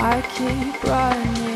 I keep running.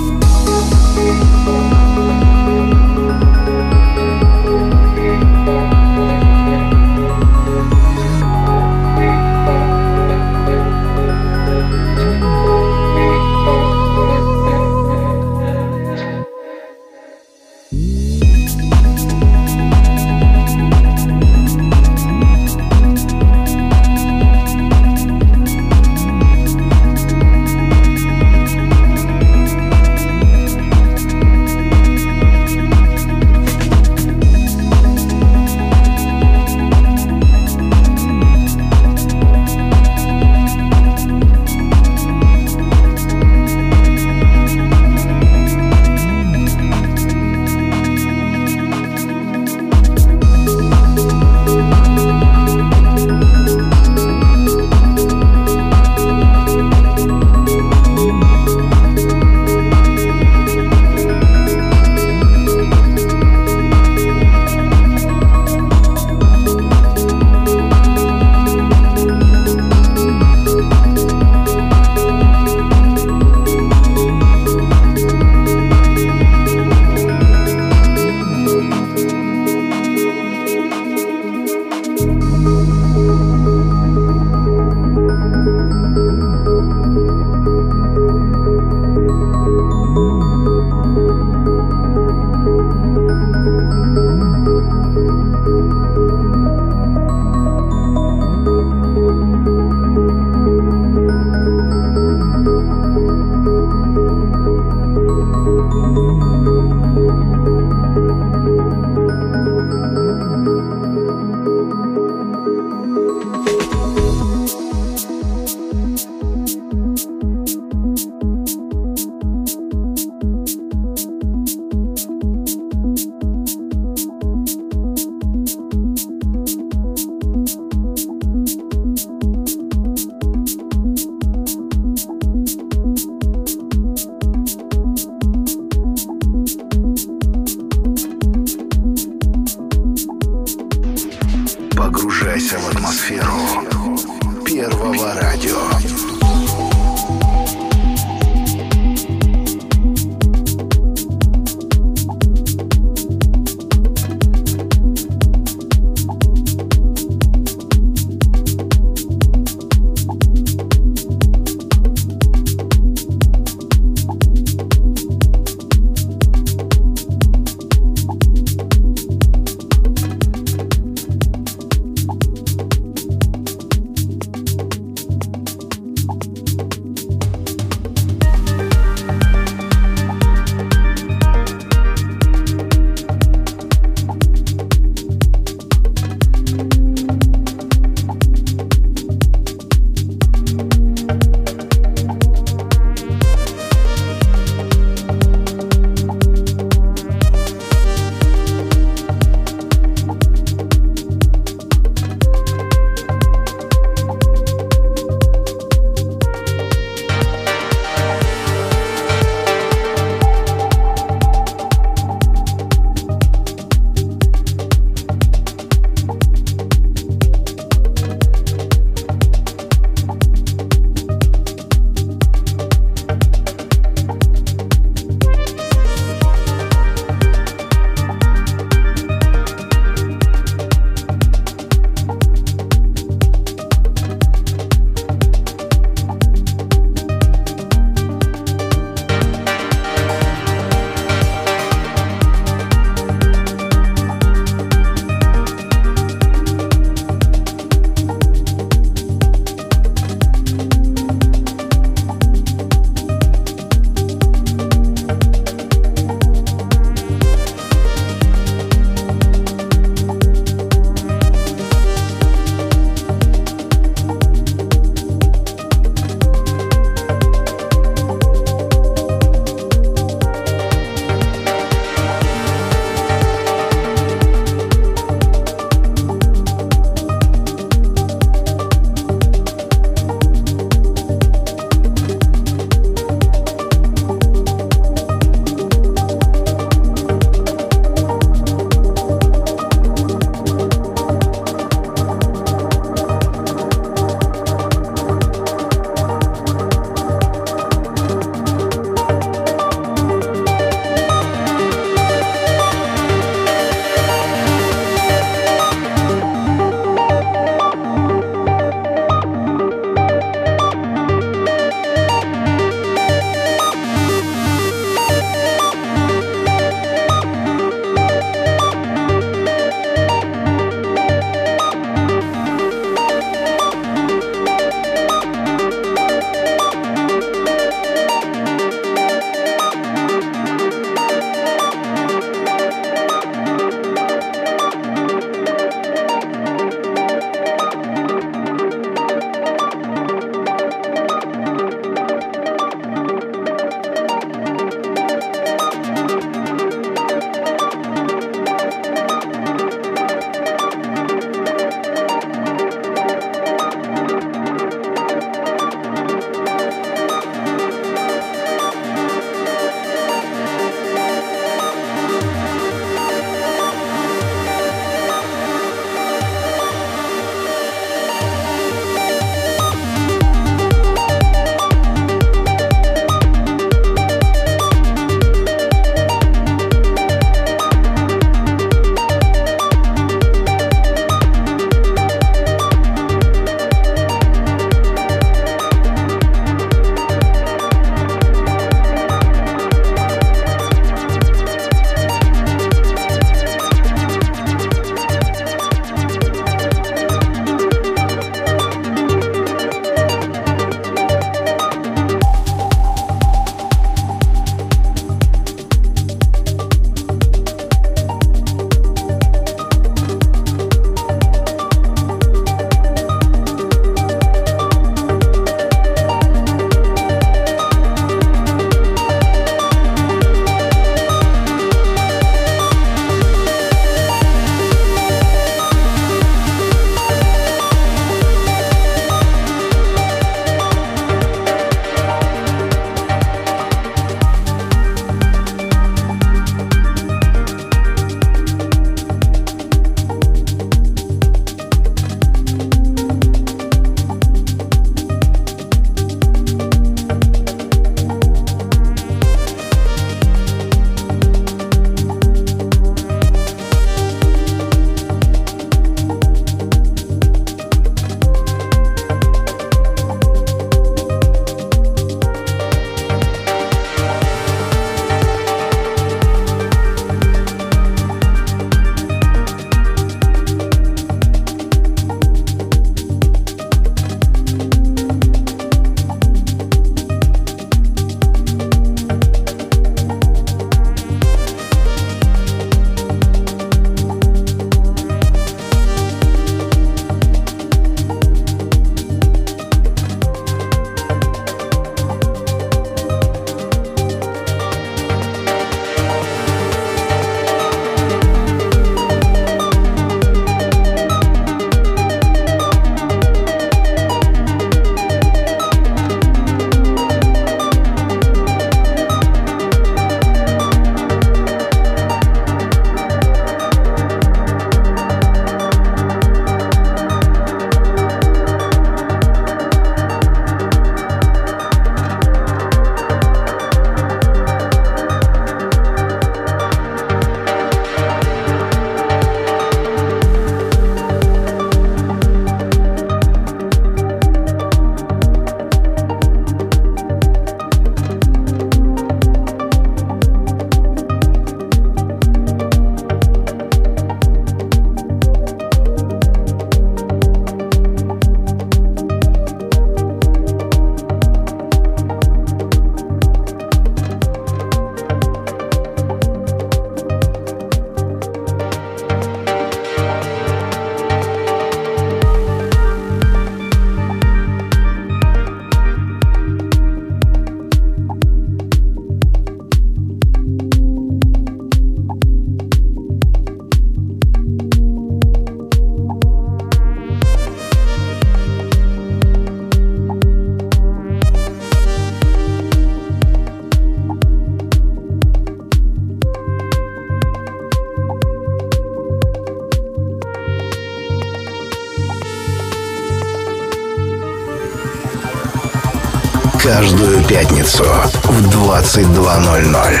Пятницу в 22.00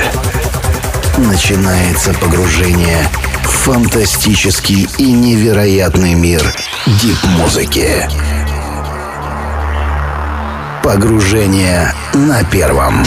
начинается погружение в фантастический и невероятный мир дип-музыки. Погружение на первом.